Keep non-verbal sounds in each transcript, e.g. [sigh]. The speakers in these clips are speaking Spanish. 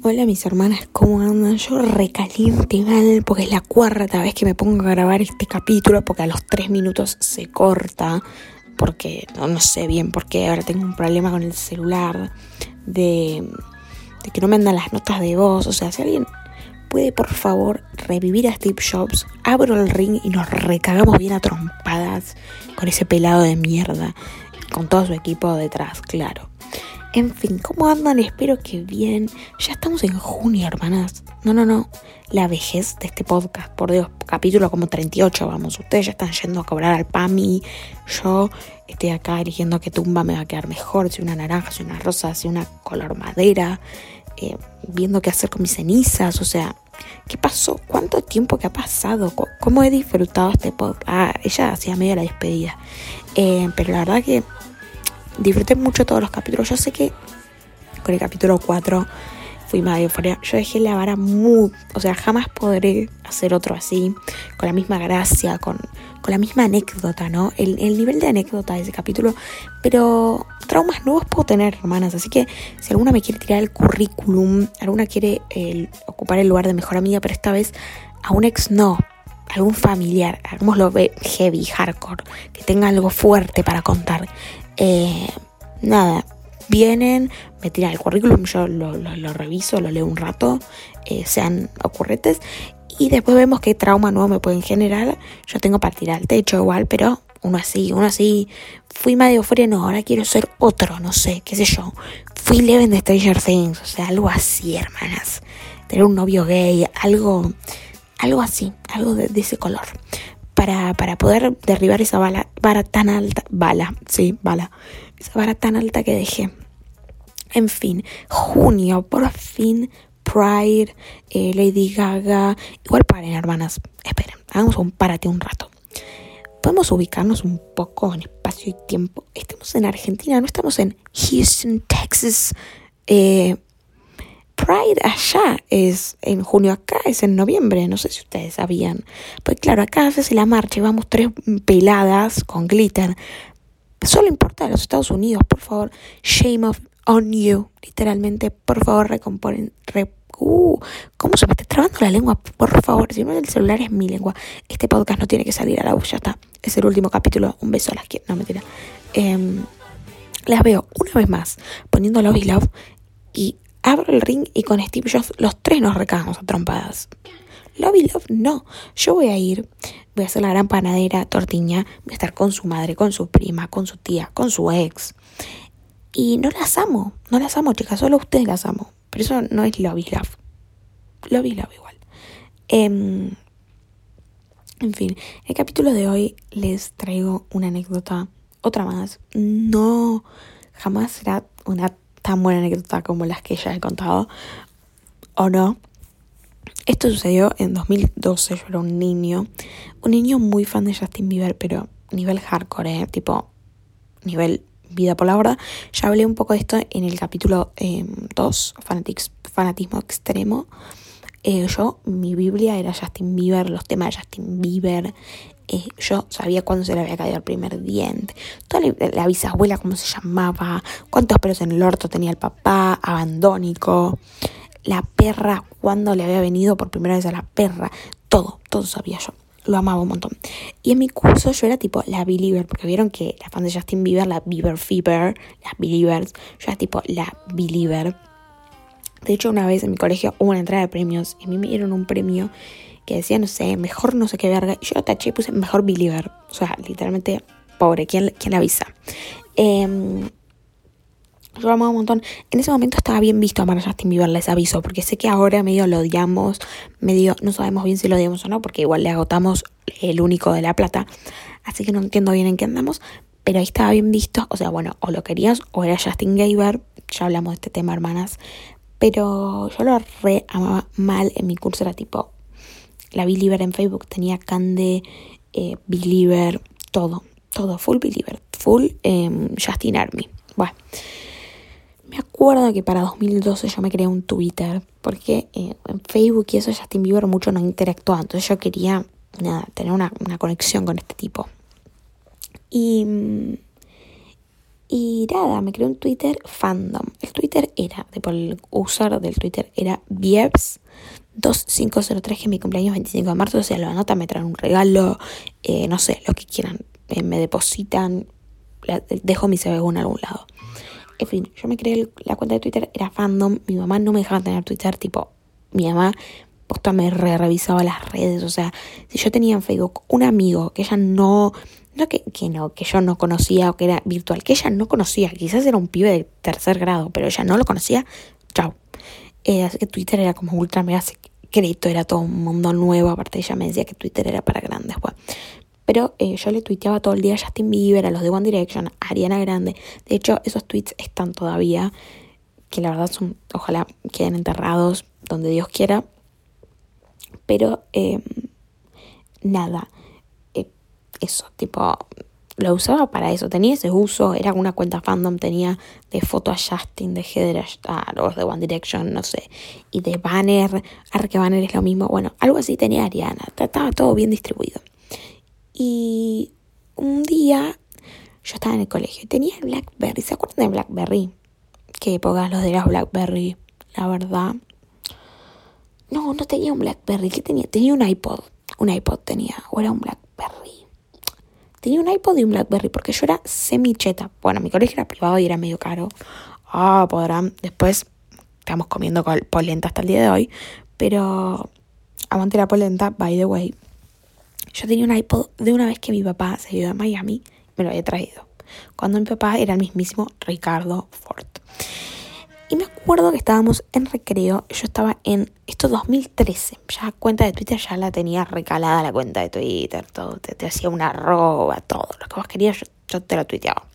Hola mis hermanas, ¿cómo andan? Yo recaliente mal porque es la cuarta vez que me pongo a grabar este capítulo porque a los tres minutos se corta porque no, sé bien por qué, ahora tengo un problema con el celular de, de que no me andan las notas de voz, o sea, si alguien puede por favor revivir a Steve Jobs, abro el ring y nos recagamos bien a trompadas con ese pelado de mierda, con todo su equipo detrás, claro. En fin, ¿cómo andan? Espero que bien. Ya estamos en junio, hermanas. No, no, no. La vejez de este podcast, por Dios, capítulo como 38, vamos. Ustedes ya están yendo a cobrar al PAMI. Yo estoy acá eligiendo qué tumba me va a quedar mejor, si una naranja, si una rosa, si una color madera. Eh, viendo qué hacer con mis cenizas, o sea, ¿qué pasó? ¿Cuánto tiempo que ha pasado? ¿Cómo he disfrutado este podcast? Ah, ella hacía medio la despedida. Eh, pero la verdad que disfruté mucho todos los capítulos. Yo sé que con el capítulo 4 fui más euforia. Yo dejé la vara muy. O sea, jamás podré hacer otro así, con la misma gracia, con, con la misma anécdota, ¿no? El, nivel de anécdota de ese capítulo. Pero traumas nuevos puedo tener, hermanas. Así que si alguna me quiere tirar el currículum, alguna quiere ocupar el lugar de mejor amiga, pero esta vez a un ex no. Algún familiar, hagámoslo heavy, hardcore, que tenga algo fuerte para contar. Eh, nada, vienen, me tiran el currículum, yo lo, reviso, lo leo un rato, eh, sean ocurrentes, y después vemos qué trauma nuevo me pueden generar. Yo tengo para tirar al techo igual, pero uno así, uno así. Fui medio euforia, no, ahora quiero ser otro, no sé, qué sé yo. Fui Leven de Stranger Things, o sea, algo así, hermanas. Tener un novio gay, algo, algo así, algo de ese color para, para poder derribar esa bala, vara tan alta, bala, sí, bala, esa vara tan alta que dejé. En fin, junio, por fin, Pride, eh, Lady Gaga. Igual paren, hermanas. Esperen, hagamos un párate un rato. Podemos ubicarnos un poco en espacio y tiempo. Estamos en Argentina, no estamos en Houston, Texas. Eh, Pride allá es en junio, acá es en noviembre, no sé si ustedes sabían. Pues claro, acá hace la marcha y vamos tres peladas con glitter. Solo importa a los Estados Unidos, por favor. Shame of on you. Literalmente, por favor, recomponen. uh, ¿Cómo se me está trabando la lengua? Por favor, si no el celular es mi lengua. Este podcast no tiene que salir a la ya está. Es el último capítulo. Un beso a las que. No, mentira. Eh, las veo una vez más poniendo Love y Love y abro el ring y con Steve Jobs los tres nos recagamos a trompadas. Love Love, no. Yo voy a ir, voy a hacer la gran panadera tortiña, voy a estar con su madre, con su prima, con su tía, con su ex. Y no las amo, no las amo, chicas, solo ustedes las amo. Pero eso no es Love Love. Love y Love igual. Em, en fin, el capítulo de hoy les traigo una anécdota, otra más. No, jamás será una tan buena anécdota como las que ya he contado, o no. Esto sucedió en 2012, yo era un niño, un niño muy fan de Justin Bieber, pero nivel hardcore, ¿eh? tipo nivel vida por la hora. Ya hablé un poco de esto en el capítulo 2, eh, fanatismo extremo. Eh, yo, mi Biblia era Justin Bieber, los temas de Justin Bieber, eh, yo sabía cuándo se le había caído el primer diente, toda la, bisabuela, cómo se llamaba, cuántos pelos en el orto tenía el papá, abandónico, la perra, cuándo le había venido por primera vez a la perra, todo, todo sabía yo. Lo amaba un montón. Y en mi curso yo era tipo la Believer, porque vieron que la fan de Justin Bieber, la Bieber Fever, las Believers, yo era tipo la Believer. De hecho, una vez en mi colegio hubo una entrada de premios y a mí me dieron un premio que decía, no sé, mejor no sé qué verga. Yo taché y puse mejor believer. O sea, literalmente, pobre, ¿quién, quién avisa? Eh, yo amaba un montón. En ese momento estaba bien visto amar a Justin Bieber, les aviso, porque sé que ahora medio lo odiamos, medio no sabemos bien si lo odiamos o no, porque igual le agotamos el único de la plata. Así que no entiendo bien en qué andamos, pero ahí estaba bien visto. O sea, bueno, o lo querías o era Justin Bieber. Ya hablamos de este tema, hermanas. Pero yo lo re amaba mal en mi curso, era tipo, la Believer en Facebook tenía Cande, eh, Believer, todo, todo, full Believer, full eh, Justin Army. Bueno, me acuerdo que para 2012 yo me creé un Twitter, porque eh, en Facebook y eso Justin Bieber mucho no interactuaba, entonces yo quería nada, tener una, una conexión con este tipo. Y, Y nada, me creé un Twitter fandom. El Twitter era, tipo, el user del Twitter era Vieps2503, que mi cumpleaños 25 de marzo. O sea, lo anotan, me traen un regalo, eh, no sé, lo que quieran. Eh, me depositan, dejo mi CBU en algún lado. En fin, yo me creé la cuenta de Twitter, era fandom. Mi mamá no me dejaba tener Twitter, tipo, mi mamá posta me re revisaba las redes. O sea, si yo tenía en Facebook un amigo que ella no no que, que, no, que yo no conocía o que era virtual, que ella no conocía, quizás era un pibe de tercer grado, pero ella no lo conocía, chao. Eh, así que Twitter era como ultra mega secreto, era todo un mundo nuevo, aparte ella me decía que Twitter era para grandes, pues. Pero eh, yo le tuiteaba todo el día a Justin Bieber, a los de One Direction, a Ariana Grande. De hecho, esos tweets están todavía, que la verdad son, ojalá queden enterrados donde Dios quiera. Pero em, nada, eso, tipo, lo usaba para eso, tenía ese uso, era una cuenta fandom, tenía de foto a Justin, de header a, los de One Direction, no sé, y de banner, ahora que banner es lo mismo, bueno, algo así tenía Ariana, estaba todo bien distribuido. Y un día yo estaba en el colegio y tenía Blackberry, ¿se acuerdan de Blackberry? Qué épocas los de las Blackberry, la verdad. No, no tenía un Blackberry, ¿qué tenía? Tenía un iPod, un iPod tenía, o era un Blackberry Tenía un iPod y un Blackberry porque yo era semi-cheta. Bueno, mi colegio era privado y era medio caro. Ah, podrán. Después estamos comiendo polenta hasta el día de hoy. Pero aguante la polenta, by the way. Yo tenía un iPod de una vez que mi papá se iba a Miami, me lo había traído. Cuando mi papá era el mismísimo Ricardo Ford. Y me acuerdo que estábamos en recreo, yo estaba en esto 2013, ya cuenta de Twitter ya la tenía recalada la cuenta de Twitter, todo, te, hacía una arroba, todo, lo que vos querías yo, te lo tuiteaba.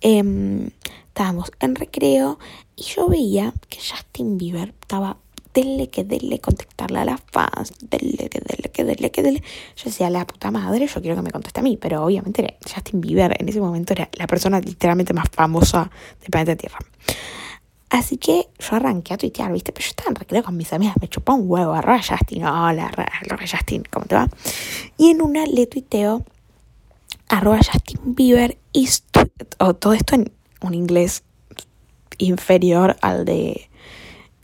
Em, estábamos en recreo y yo veía que Justin Bieber estaba dele que dele contestarle a las fans, dele que dele que dele que dele. Yo decía, la puta madre, yo quiero que me conteste a mí, pero obviamente Justin Bieber en ese momento era la persona literalmente más famosa del planeta Tierra. Así que yo arranqué a tuitear, ¿viste? Pero yo estaba en recreo con mis amigas, me chupó un huevo, arroba Justin, hola, arroba Justin, ¿cómo te va? Y en una le tuiteo, arroba Justin Bieber, y todo esto en un inglés inferior al de,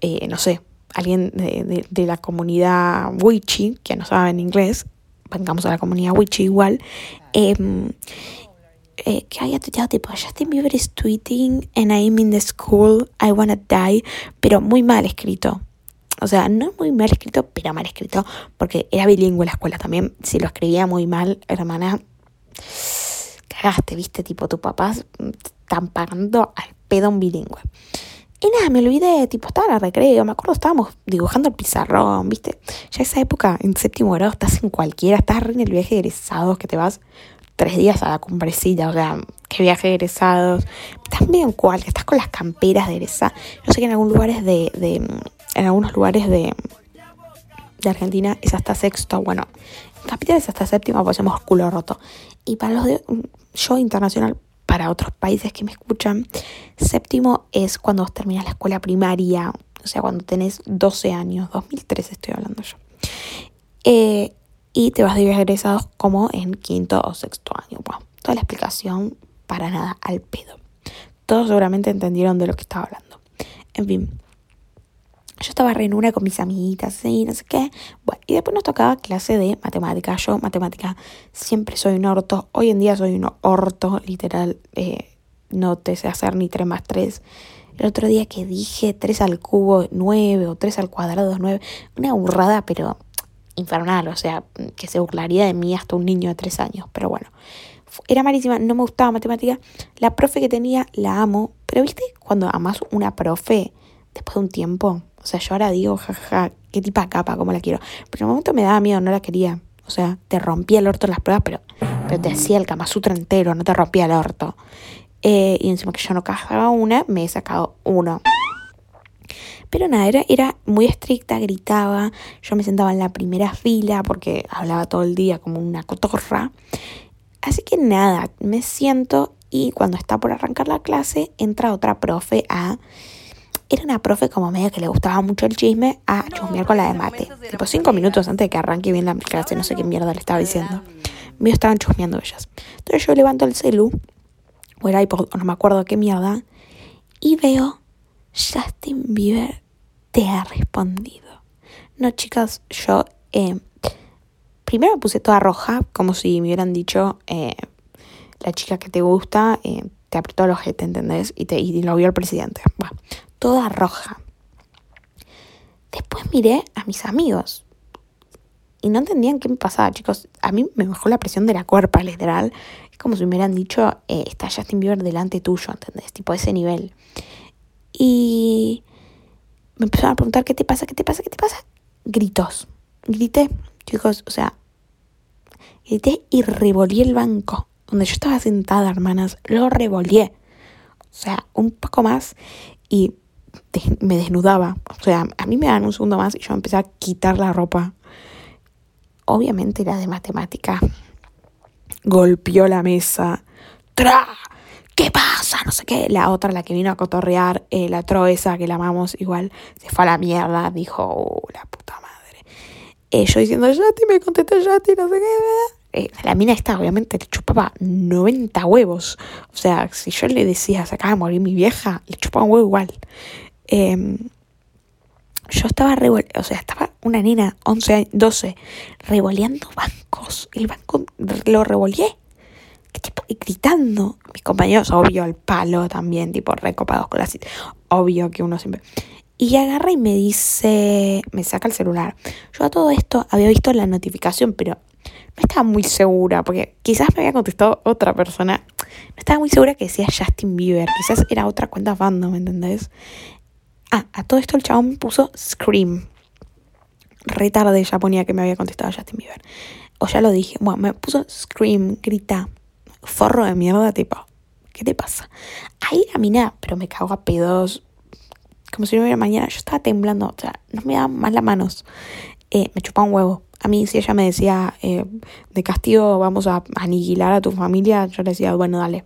eh, no sé, alguien de, de, la comunidad Wichi, que no sabe en inglés, vengamos a la comunidad Wichi igual, eh, eh, que haya tuiteado tipo Justin Bieber is tweeting and I'm in the school, I wanna die, pero muy mal escrito. O sea, no muy mal escrito, pero mal escrito, porque era bilingüe la escuela también. Si lo escribía muy mal, hermana, cagaste, viste, tipo, tus papás están pagando al pedo un bilingüe. Y nada, me olvidé, tipo, estaba en el recreo, me acuerdo, estábamos dibujando el pizarrón, ¿viste? Ya esa época, en séptimo grado, estás en cualquiera, estás en el viaje de egresados que te vas tres días a la cumbrecita, o sea, qué viaje egresados. También cuál, que estás con las camperas de egresados. Yo sé que en algunos lugares de, de en algunos lugares de, Argentina es hasta sexto, bueno, en capital es hasta séptimo, pues hacemos culo roto. Y para los de yo internacional, para otros países que me escuchan, séptimo es cuando terminas la escuela primaria, o sea, cuando tenés 12 años, 2013 estoy hablando yo. Eh, y te vas de viaje egresados como en quinto o sexto año. Bueno, toda la explicación para nada al pedo. Todos seguramente entendieron de lo que estaba hablando. En fin, yo estaba re en una con mis amiguitas y no sé qué. Bueno, y después nos tocaba clase de matemática. Yo, matemática, siempre soy un orto. Hoy en día soy un orto, literal. Eh, no te sé hacer ni 3 más 3. El otro día que dije 3 al cubo 9 o 3 al cuadrado 9. Una burrada, pero infernal, o sea, que se burlaría de mí hasta un niño de tres años, pero bueno, era malísima, no me gustaba matemática, la profe que tenía la amo, pero viste, cuando amas una profe, después de un tiempo, o sea, yo ahora digo, jajaja, qué tipa capa, cómo la quiero, pero en un momento me daba miedo, no la quería, o sea, te rompía el orto en las pruebas, pero, pero te hacía el Kama entero, no te rompía el orto. Eh, y encima que yo no cajaba una, me he sacado uno. Pero nada, era, era muy estricta, gritaba, yo me sentaba en la primera fila porque hablaba todo el día como una cotorra. Así que nada, me siento y cuando está por arrancar la clase entra otra profe a... Era una profe como medio que le gustaba mucho el chisme a chusmear con la de mate. Tipo cinco minutos antes de que arranque bien la clase, no sé qué mierda le estaba diciendo. Me estaban chusmeando ellas. Entonces yo levanto el celu o el iPod, no me acuerdo qué mierda, y veo Justin Bieber te ha respondido. No, chicas, yo eh, primero me puse toda roja, como si me hubieran dicho, eh, la chica que te gusta eh, te apretó el ojete, ¿entendés? Y, te, y lo vio el presidente. Bueno, toda roja. Después miré a mis amigos. Y no entendían qué me pasaba, chicos. A mí me bajó la presión de la cuerpa, literal. Es como si me hubieran dicho, está Justin Bieber delante tuyo, ¿entendés? Tipo ese nivel. Y me empezaron a preguntar, ¿qué te pasa? ¿Qué te pasa? ¿Qué te pasa? Gritos. Grité, chicos, o sea, grité y revolví el banco. Donde yo estaba sentada, hermanas, lo revolví. O sea, un poco más y me desnudaba. O sea, a mí me dan un segundo más y yo empecé a quitar la ropa. Obviamente la de matemática. Golpeó la mesa. ¡Tra! No sé qué. La otra, la que vino a cotorrear, eh, la troesa, que la amamos igual, se fue a la mierda. Dijo, oh, la puta madre. Eh, yo diciendo, Yati, me contesta Yati, no sé qué. Eh, la mina esta, obviamente, le chupaba 90 huevos. O sea, si yo le decía, se acaba de morir mi vieja, le chupaba un huevo igual. Em, yo estaba o sea, estaba una nena, 11, 12, revoleando bancos. El banco lo revoleé. Y gritando. Mis compañeros, obvio, al palo también, tipo recopados con la cita. Obvio que uno siempre. Y agarra y me dice, me saca el celular. Yo a todo esto había visto la notificación, pero no estaba muy segura, porque quizás me había contestado otra persona. No estaba muy segura que decía Justin Bieber, quizás era otra cuenta fandom, ¿me entendés? Ah, a todo esto el chabón me puso Scream. Re tarde ya ponía que me había contestado Justin Bieber. O ya lo dije. Bueno, me puso Scream, grita. Forro de mierda, tipo. ¿Qué te pasa? Ahí mina, pero me cago a pedos. Como si no hubiera mañana. Yo estaba temblando. O sea, no me daban más las manos. Eh, me chupaba un huevo. A mí, si ella me decía, eh, de castigo vamos a aniquilar a tu familia, yo le decía, bueno, dale.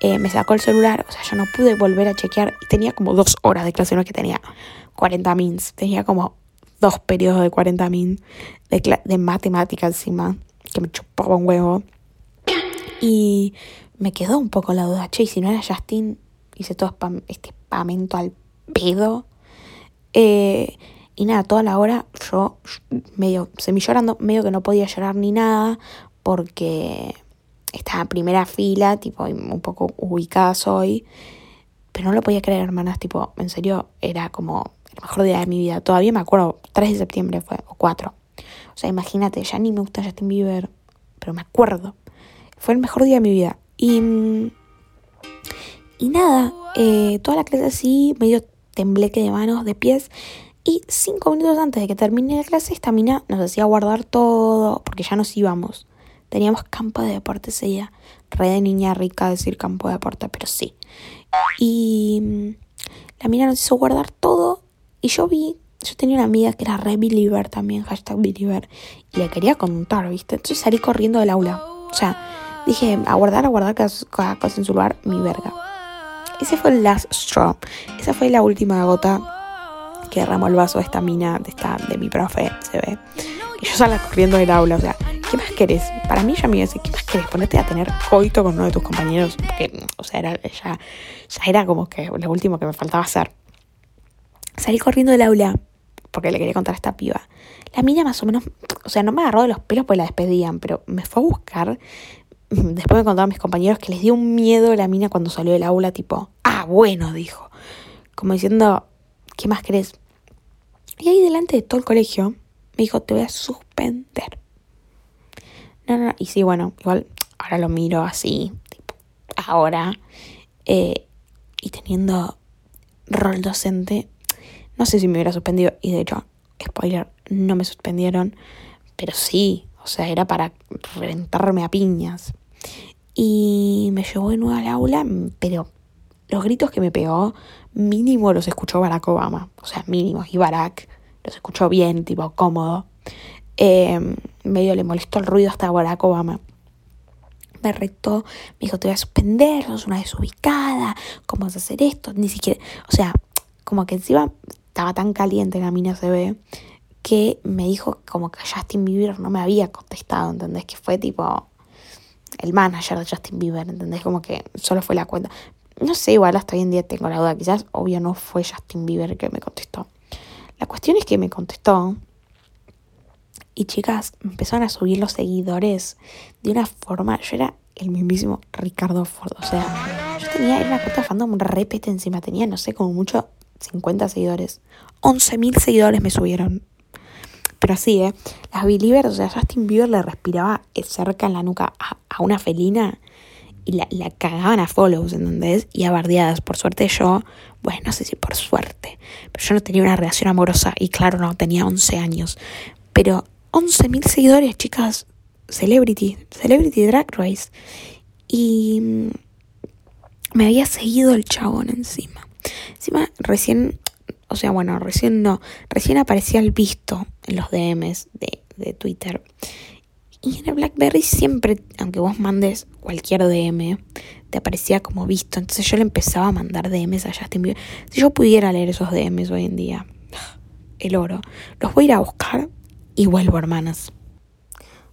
Eh, me sacó el celular, o sea, yo no pude volver a chequear. Tenía como dos horas de clase, no es que tenía 40 mins, tenía como dos periodos de 40 mins de, de matemática encima, que me chupaba un huevo. Y me quedó un poco la duda, che, y si no era Justin, hice todo este espamento al pedo. Eh, y nada, toda la hora yo medio semi llorando, medio que no podía llorar ni nada, porque estaba en primera fila, tipo, un poco ubicada soy. Pero no lo podía creer, hermanas, tipo, en serio, era como el mejor día de mi vida. Todavía me acuerdo, 3 de septiembre fue, o 4. O sea, imagínate, ya ni me gusta Justin Bieber, pero me acuerdo. Fue el mejor día de mi vida. Y, y nada, eh, toda la clase así, medio tembleque de manos, de pies. Y cinco minutos antes de que termine la clase, esta mina nos hacía guardar todo, porque ya nos íbamos. Teníamos campo de deporte ese día. Re de niña rica decir campo de deporte, pero sí. Y la mina nos hizo guardar todo. Y yo vi, yo tenía una amiga que era re believer también, hashtag believer. Y le quería contar, ¿viste? Entonces salí corriendo del aula. O sea, dije, a guardar, a guardar cada cosa en su lugar, mi verga. Ese fue el last straw. Esa fue la última gota que derramó el vaso de esta mina, de, esta, de mi profe, se ve. Y yo salí corriendo del aula, o sea, ¿qué más querés? Para mí ya me iba a decir, ¿qué más querés? Ponerte a tener coito con uno de tus compañeros. Porque, o sea, era, ya, ya era como que lo último que me faltaba hacer. Salí corriendo del aula porque le quería contar a esta piba. La mina más o menos, o sea, no me agarró de los pelos porque la despedían, pero me fue a buscar. [laughs] Después me contaron mis compañeros que les dio un miedo la mina cuando salió del aula, tipo, ah, bueno, dijo. Como diciendo, ¿qué más querés? Y ahí delante de todo el colegio me dijo, te voy a suspender. No, no, y sí, bueno, igual ahora lo miro así, tipo, ahora, eh, y teniendo rol docente, no sé si me hubiera suspendido, y de hecho, spoiler, no me suspendieron, pero sí, o sea, era para reventarme a piñas. Y me llevó de nuevo al aula, pero los gritos que me pegó, mínimo los escuchó Barack Obama, o sea, mínimo, y Barack los escuchó bien, tipo, cómodo. Eh, medio le molestó el ruido hasta Barack Obama. Me retó, me dijo, te voy a suspender, sos una desubicada, ¿cómo vas a hacer esto? Ni siquiera, o sea, como que encima estaba tan caliente la mina se ve, que me dijo como que Justin Bieber no me había contestado, ¿entendés? Que fue tipo el manager de Justin Bieber, ¿entendés? Como que solo fue la cuenta. No sé, igual hasta hoy en día tengo la duda, quizás obvio no fue Justin Bieber que me contestó. La cuestión es que me contestó y chicas, empezaron a subir los seguidores de una forma, yo era el mismísimo Ricardo Ford, o sea, yo tenía, una cuenta fandom repete encima, tenía, no sé, como mucho 50 seguidores. 11.000 seguidores me subieron. Pero así, ¿eh? Las Believers, o sea, Justin Bieber le respiraba cerca en la nuca a, una felina y la, la, cagaban a follows, ¿entendés? Y a bardeadas. Por suerte yo, bueno, no sé si por suerte, pero yo no tenía una relación amorosa y claro, no, tenía 11 años. Pero 11.000 seguidores, chicas, Celebrity, Celebrity Drag Race. Y mm, me había seguido el chabón encima. Encima, recién, o sea, bueno, recién no, recién aparecía el visto los DMs de, de Twitter. Y en el Blackberry siempre, aunque vos mandes cualquier DM, te aparecía como visto. Entonces yo le empezaba a mandar DMs a Justin Bieber. Si yo pudiera leer esos DMs hoy en día, el oro. Los voy a ir a buscar y vuelvo, hermanas.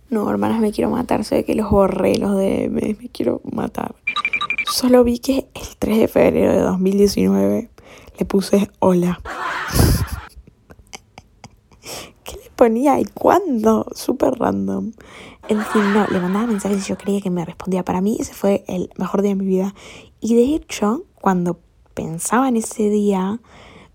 No, hermanas, me quiero matar. Sé que los borré los DMs. Me quiero matar. Solo vi que el 3 de febrero de 2019 le puse hola. ¿Qué le ponía y cuándo? Súper random. En fin, no, le mandaba mensajes y yo creía que me respondía. Para mí ese fue el mejor día de mi vida. Y de hecho, cuando pensaba en ese día,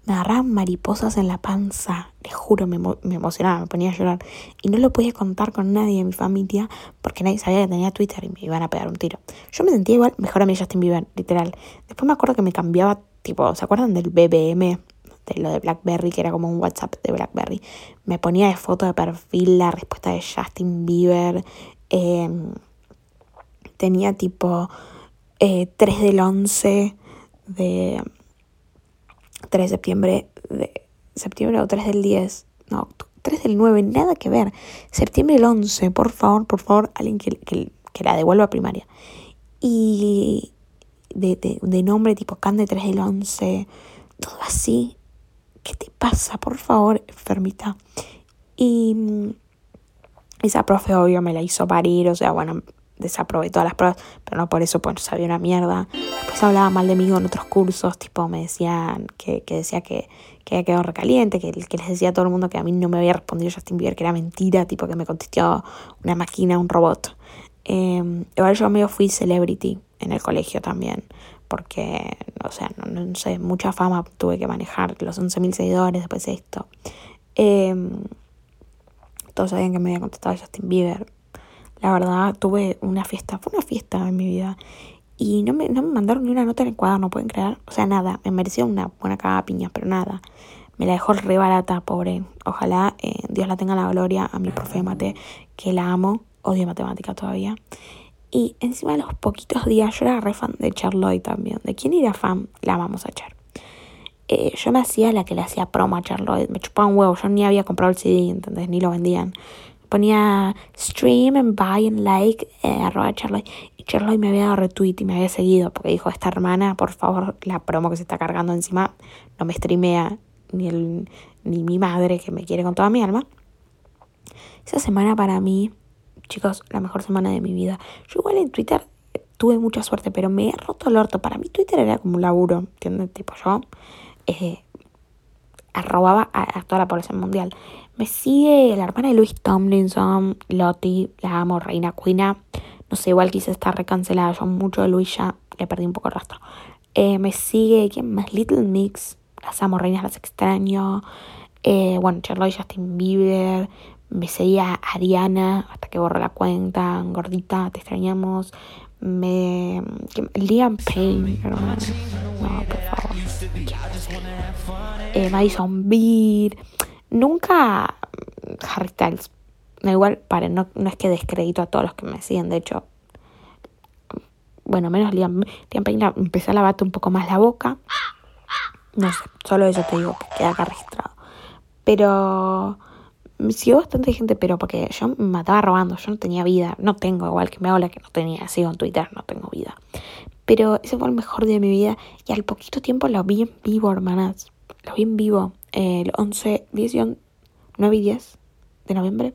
me agarraban mariposas en la panza, les juro, me, me, emocionaba, me ponía a llorar. Y no lo podía contar con nadie de mi familia porque nadie sabía que tenía Twitter y me iban a pegar un tiro. Yo me sentía igual mejor a mí Justin Bieber, literal. Después me acuerdo que me cambiaba, tipo, ¿se acuerdan del BBM? De lo de Blackberry, que era como un WhatsApp de Blackberry. Me ponía de foto de perfil la respuesta de Justin Bieber. Em, tenía tipo eh, 3 del 11 de 3 de septiembre, de septiembre o 3 del 10, no, 3 del 9, nada que ver. Septiembre del 11, por favor, por favor, alguien que, que, la devuelva a primaria. Y de, de, de nombre tipo Cande 3 del 11, todo así. ¿Qué te pasa? Por favor, enfermita. Y mm, esa profe obvio me la hizo parir, o sea, bueno, desaprobé todas las pruebas, pero no por eso pues sabía una mierda. Después hablaba mal de mí en otros cursos, tipo me decían que, que decía que, que había quedado recaliente, que, que les decía a todo el mundo que a mí no me había respondido Justin Bieber, que era mentira, tipo que me contestó una máquina, un robot. Eh, igual yo medio fui celebrity en el colegio también, porque, o sea, no, no sé, mucha fama tuve que manejar, los 11.000 seguidores después de esto. Eh, todos sabían que me había contestado Justin Bieber, la verdad, tuve una fiesta, fue una fiesta en mi vida. Y no me, no me mandaron ni una nota en el cuaderno, ¿pueden creer? O sea, nada, me mereció una buena cagada piña, pero nada. Me la dejó re barata, pobre. Ojalá eh, Dios la tenga la gloria a mi profe de mate, que la amo, odio matemática todavía. Y encima de los poquitos días, yo era re fan de Charlotte también. ¿De quién era fan? La vamos a echar. Eh, yo me hacía la que le hacía promo a Charlotte. Me chupaba un huevo. Yo ni había comprado el CD, ¿entendés? Ni lo vendían ponía stream and buy and like eh, arroba Charlotte y Charlotte me había dado retweet y me había seguido porque dijo esta hermana por favor la promo que se está cargando encima no me streamea ni el ni mi madre que me quiere con toda mi alma esa semana para mí chicos la mejor semana de mi vida yo igual en Twitter tuve mucha suerte pero me he roto el orto para mí Twitter era como un laburo ¿entiendes? tipo yo eh, arrobaba a, toda la población mundial. Me sigue la hermana de Luis Tomlinson, Lottie, la amo, Reina Cuina. No sé, igual quise estar recancelada. Yo mucho de Luis ya le perdí un poco el rastro. Eh, me sigue, ¿quién más? Little Mix, las amo, reinas, las extraño. Eh, bueno, Charlotte Justin Bieber. Me seguía Ariana hasta que borró la cuenta. Gordita, te extrañamos. Me. Liam Payne, hermano. No, por favor. Eh, Madison Beer. Nunca Harry Styles. Igual, para, no, no es que descredito a todos los que me siguen, de hecho. Bueno, menos Liam, Liam Payne empecé a lavarte un poco más la boca. No sé, solo eso te digo, que queda acá registrado. Pero siguió bastante gente, pero porque yo me mataba robando, yo no tenía vida, no tengo, igual que me habla que no tenía, sigo en Twitter, no tengo vida. Pero ese fue el mejor día de mi vida y al poquito tiempo lo vi en vivo, hermanas. Lo vi en vivo el 11, 10, 9 y 10 de noviembre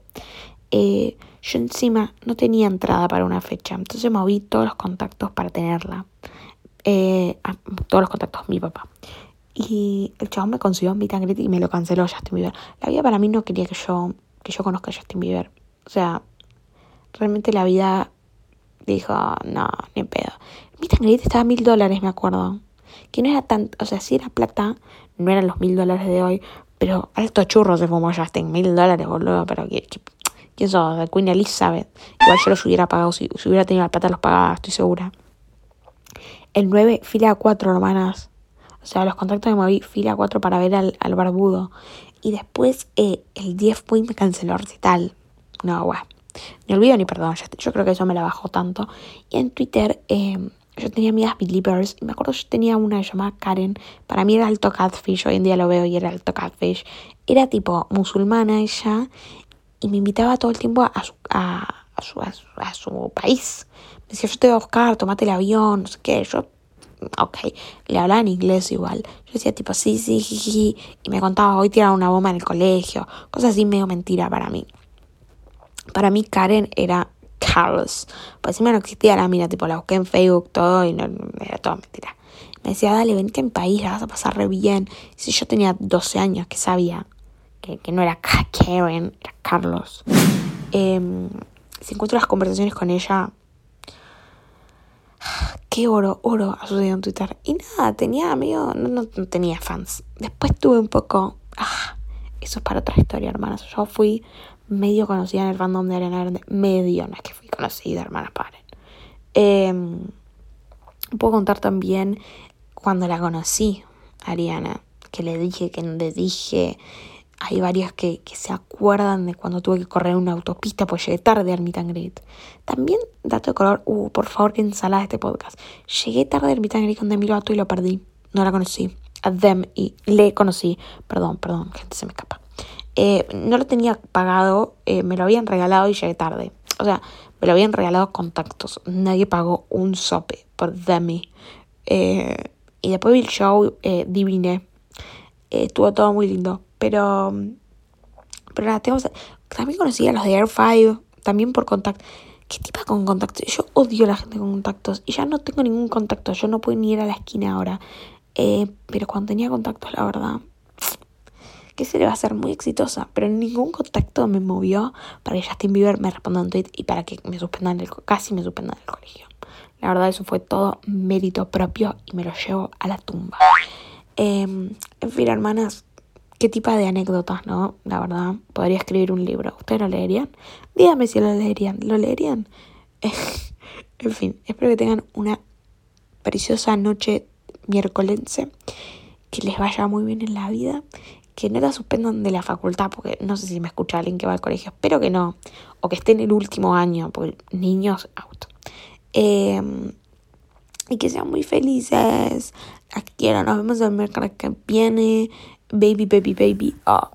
Eh, yo encima no tenía entrada para una fecha, entonces moví todos los contactos para tenerla. Eh, todos los contactos, mi papá. Y el chabón me consiguió un meet y me lo canceló Justin Bieber. La vida para mí no quería que yo, que yo conozca a Justin Bieber. O sea, realmente la vida dijo, no, ni pedo. Mi meet estaba a mil dólares, me acuerdo. Que no era tan, o sea, si era plata, no eran los mil dólares de hoy, pero alto churro se fumó Justin, mil dólares, boludo, pero ¿quién sos? Queen Elizabeth. Igual yo los hubiera pagado, si, hubiera tenido la plata los pagaba, estoy segura. El 9, fila 4, hermanas. O sea, los contactos de moví fila 4 para ver al, al barbudo. Y después eh, el 10 fue y me canceló el recital. No, bueno. Ni olvido ni perdón. Yo, creo que eso me la bajó tanto. Y en Twitter eh, yo tenía amigas believers. Y me acuerdo yo tenía una llamada Karen. Para mí era alto catfish. Hoy en día lo veo y era alto catfish. Era tipo musulmana ella. Y me invitaba todo el tiempo a su, a, su, a su, país. Me decía, yo te voy a buscar, tomate el avión, no sé qué. Yo ok, le hablaba en inglés igual. Yo decía tipo, sí, sí, jiji, y me contaba, hoy tiraron una bomba en el colegio, cosas así medio mentira para mí. Para mí Karen era Carlos, pues encima no existía la mina, tipo la busqué en Facebook, todo, y no, era todo mentira. Me decía, dale, venite en país, la vas a pasar re bien. Y si yo tenía 12 años, que sabía que, que no era Karen, era Carlos. Eh, si encuentro las conversaciones con ella, qué oro, oro ha sucedido en Twitter. Y nada, tenía amigos, no, no, tenía fans. Después tuve un poco, ah, eso es para otra historia, hermanas. Yo fui medio conocida en el fandom de Ariana Grande. Medio, no es que fui conocida, hermanas, paren. Eh, puedo contar también cuando la conocí, Ariana, que le dije, que le dije, hay varias que, que, se acuerdan de cuando tuve que correr una autopista, pues llegué tarde al meet. También, dato de color, uh, por favor, que ensalada este podcast. Llegué tarde al meet and greet con Demi Lovato y lo perdí. No la conocí. A Dem y le conocí. Perdón, perdón, gente, se me escapa. Eh, no lo tenía pagado, eh, me lo habían regalado y llegué tarde. O sea, me lo habían regalado contactos. Nadie pagó un sope por Demi. Eh, y después vi el show, eh, diviné. estuvo todo muy lindo. Pero, pero nada, tengo, también conocí a los de Air 5, también por contacto. ¿Qué tipo con contactos? Yo odio a la gente con contactos y ya no tengo ningún contacto, yo no puedo ni ir a la esquina ahora. Eh, pero cuando tenía contactos, la verdad, que se le va a hacer muy exitosa, pero ningún contacto me movió para que Justin Bieber me responda un tweet y para que me suspendan el, casi me suspendan el colegio. La verdad, eso fue todo mérito propio y me lo llevo a la tumba. Eh, en fin, hermanas, qué tipo de anécdotas, ¿no? La verdad, podría escribir un libro. ¿Ustedes lo leerían? Dígame si lo leerían. ¿Lo leerían? [laughs] en fin, espero que tengan una preciosa noche miércolense, que les vaya muy bien en la vida, que no la suspendan de la facultad, porque no sé si me escucha alguien que va al colegio, espero que no, o que esté en el último año, porque niños, out. Em, y que sean muy felices. Las quiero, nos vemos el miércoles que viene. Baby, baby, baby. Oh.